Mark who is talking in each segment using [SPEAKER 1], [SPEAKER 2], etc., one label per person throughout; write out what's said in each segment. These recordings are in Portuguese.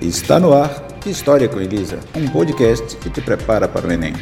[SPEAKER 1] Está no ar História com Elisa, um podcast que te prepara para o Enem.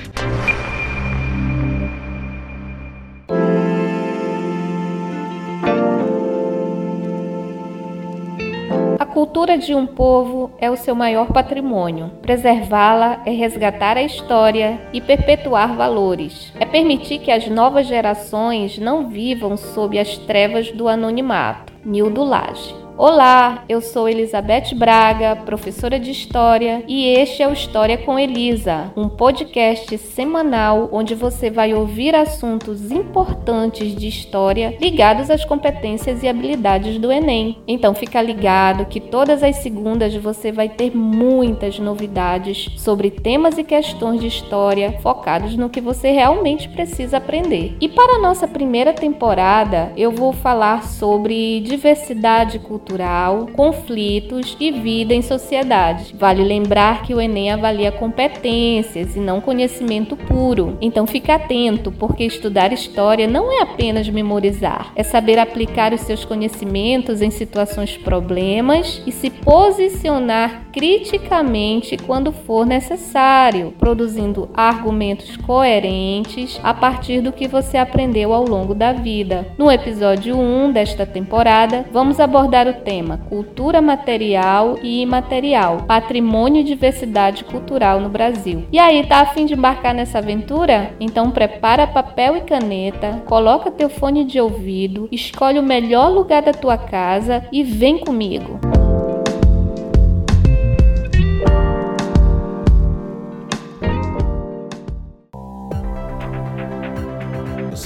[SPEAKER 2] A cultura de um povo é o seu maior patrimônio. Preservá-la é resgatar a história e perpetuar valores. É permitir que as novas gerações não vivam sob as trevas do anonimato. Nildo Lage. Olá, eu sou Elizabeth Braga, professora de História, e este é o História com Elisa, um podcast semanal onde você vai ouvir assuntos importantes de história ligados às competências e habilidades do Enem. Então fica ligado que todas as segundas você vai ter muitas novidades sobre temas e questões de história focados no que você realmente precisa aprender. E para a nossa primeira temporada, eu vou falar sobre diversidade cultural cultural, conflitos e vida em sociedade. Vale lembrar que o Enem avalia competências e não conhecimento puro. Então fique atento, porque estudar história não é apenas memorizar, é saber aplicar os seus conhecimentos em situações problemas e se posicionar criticamente quando for necessário, produzindo argumentos coerentes a partir do que você aprendeu ao longo da vida. No episódio 1 desta temporada, vamos abordar o tema Cultura Material e Imaterial, Patrimônio e Diversidade Cultural no Brasil. E aí, tá a fim de embarcar nessa aventura? Então prepara papel e caneta, coloca teu fone de ouvido, escolhe o melhor lugar da tua casa e vem comigo.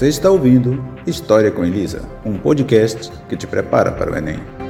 [SPEAKER 1] Você está ouvindo História com Elisa, um podcast que te prepara para o Enem.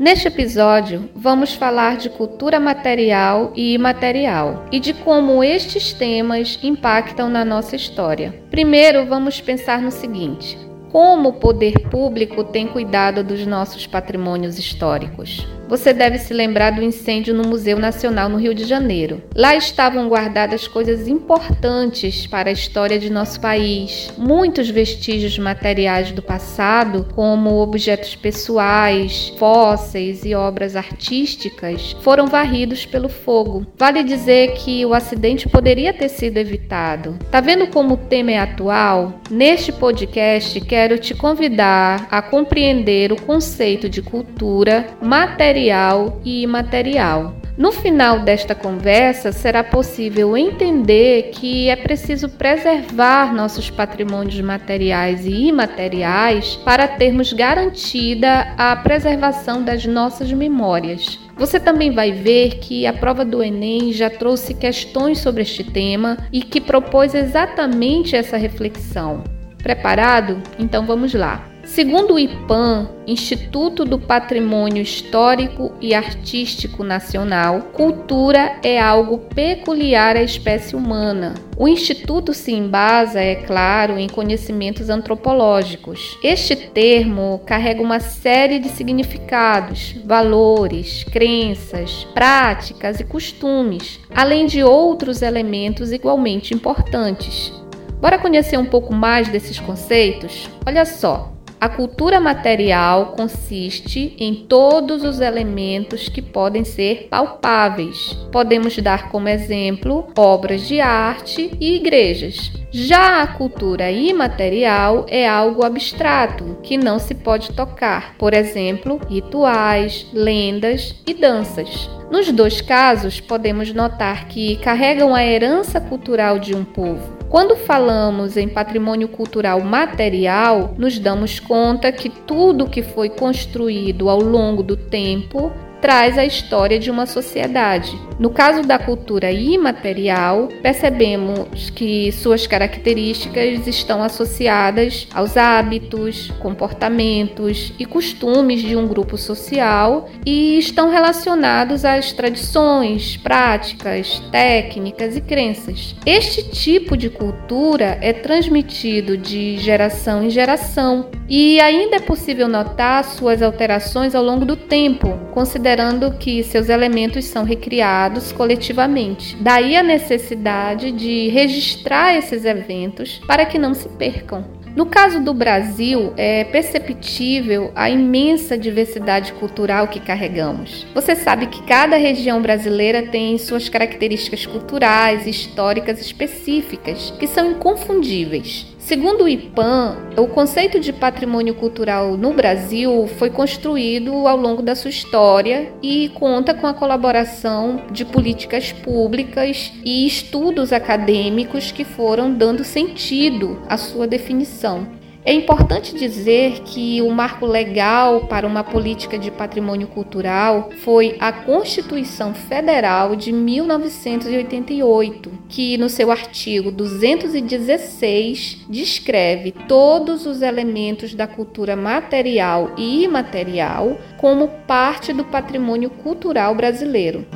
[SPEAKER 2] Neste episódio, vamos falar de cultura material e imaterial e de como estes temas impactam na nossa história. Primeiro, vamos pensar no seguinte: como o poder público tem cuidado dos nossos patrimônios históricos? Você deve se lembrar do incêndio no Museu Nacional no Rio de Janeiro. Lá estavam guardadas coisas importantes para a história de nosso país. Muitos vestígios materiais do passado, como objetos pessoais, fósseis e obras artísticas, foram varridos pelo fogo. Vale dizer que o acidente poderia ter sido evitado. Tá vendo como o tema é atual? Neste podcast, quero te convidar a compreender o conceito de cultura material e imaterial. No final desta conversa, será possível entender que é preciso preservar nossos patrimônios materiais e imateriais para termos garantida a preservação das nossas memórias. Você também vai ver que a prova do Enem já trouxe questões sobre este tema e que propôs exatamente essa reflexão. Preparado? Então vamos lá. Segundo o IPAM, Instituto do Patrimônio Histórico e Artístico Nacional, cultura é algo peculiar à espécie humana. O Instituto se embasa, é claro, em conhecimentos antropológicos. Este termo carrega uma série de significados, valores, crenças, práticas e costumes, além de outros elementos igualmente importantes. Bora conhecer um pouco mais desses conceitos? Olha só. A cultura material consiste em todos os elementos que podem ser palpáveis. Podemos dar como exemplo obras de arte e igrejas. Já a cultura imaterial é algo abstrato que não se pode tocar, por exemplo, rituais, lendas e danças. Nos dois casos, podemos notar que carregam a herança cultural de um povo. Quando falamos em patrimônio cultural material, nos damos conta que tudo que foi construído ao longo do tempo traz a história de uma sociedade. No caso da cultura imaterial, percebemos que suas características estão associadas aos hábitos, comportamentos e costumes de um grupo social e estão relacionados às tradições, práticas, técnicas e crenças. Este tipo de cultura é transmitido de geração em geração E ainda é possível notar suas alterações ao longo do tempo, considerando que seus elementos são recriados coletivamente. Daí a necessidade de registrar esses eventos para que não se percam. No caso do Brasil, é perceptível a imensa diversidade cultural que carregamos. Você sabe que cada região brasileira tem suas características culturais e históricas específicas, que são inconfundíveis. Segundo o IPAM, o conceito de patrimônio cultural no Brasil foi construído ao longo da sua história e conta com a colaboração de políticas públicas e estudos acadêmicos que foram dando sentido à sua definição. É importante dizer que o marco legal para uma política de patrimônio cultural foi a Constituição Federal de 1988, que no seu artigo 216 descreve todos os elementos da cultura material e imaterial como parte do patrimônio cultural brasileiro.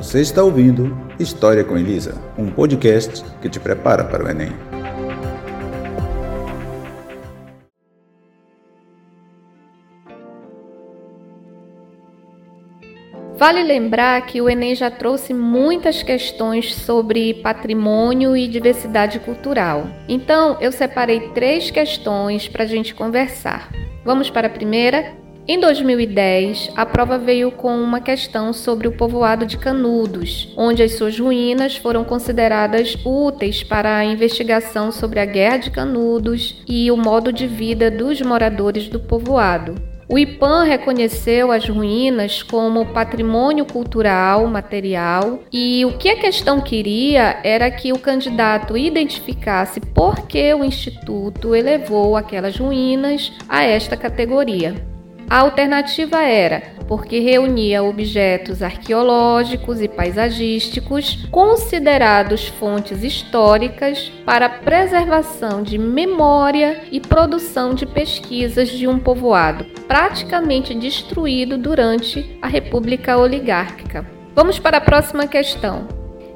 [SPEAKER 1] Você está ouvindo História com Elisa, um podcast que te prepara para o Enem.
[SPEAKER 2] Vale lembrar que o Enem já trouxe muitas questões sobre patrimônio e diversidade cultural. Então, eu separei três questões para a gente conversar. Vamos para a primeira? Em 2010, a prova veio com uma questão sobre o povoado de Canudos, onde as suas ruínas foram consideradas úteis para a investigação sobre a Guerra de Canudos e o modo de vida dos moradores do povoado. O IPAM reconheceu as ruínas como patrimônio cultural material e o que a questão queria era que o candidato identificasse por que o Instituto elevou aquelas ruínas a esta categoria. A alternativa era porque reunia objetos arqueológicos e paisagísticos considerados fontes históricas para preservação de memória e produção de pesquisas de um povoado praticamente destruído durante a República Oligárquica. Vamos para a próxima questão.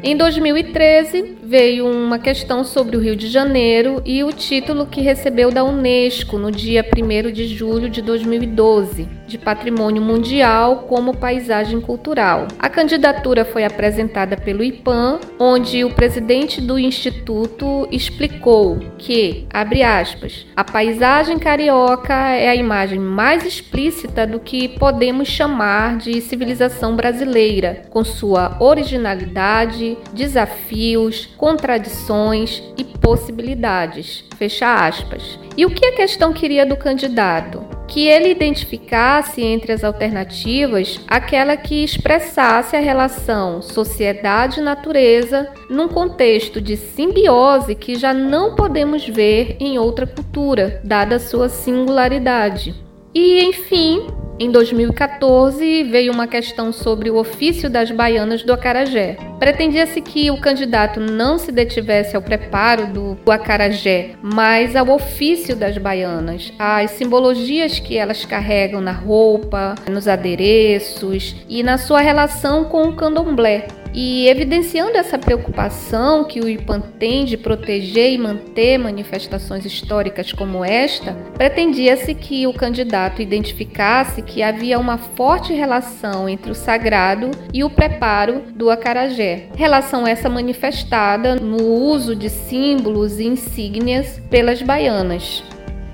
[SPEAKER 2] Em 2013, veio uma questão sobre o Rio de Janeiro e o título que recebeu da Unesco no dia 1 de julho de 2012, de Patrimônio Mundial como Paisagem Cultural. A candidatura foi apresentada pelo IPAM, onde o presidente do instituto explicou que, abre aspas, a paisagem carioca é a imagem mais explícita do que podemos chamar de civilização brasileira, com sua originalidade desafios, contradições e possibilidades. Fecha aspas. E o que a questão queria do candidato? Que ele identificasse entre as alternativas aquela que expressasse a relação sociedade-natureza num contexto de simbiose que já não podemos ver em outra cultura, dada sua singularidade. E, enfim, em 2014, veio uma questão sobre o ofício das baianas do acarajé. Pretendia-se que o candidato não se detivesse ao preparo do acarajé, mas ao ofício das baianas, às simbologias que elas carregam na roupa, nos adereços e na sua relação com o candomblé. E evidenciando essa preocupação que o IPAN tem de proteger e manter manifestações históricas como esta, pretendia-se que o candidato identificasse que havia uma forte relação entre o sagrado e o preparo do acarajé. Relação essa manifestada no uso de símbolos e insígnias pelas baianas.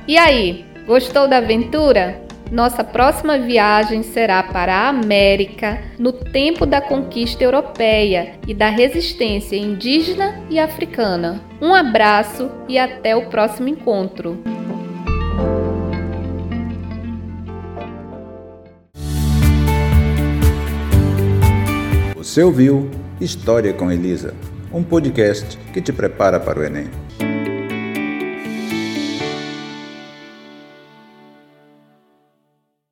[SPEAKER 2] E aí, gostou da aventura? Nossa próxima viagem será para a América no tempo da conquista europeia e da resistência indígena e africana. Um abraço e até o próximo encontro.
[SPEAKER 1] Você ouviu História com Elisa, um podcast que te prepara para o Enem.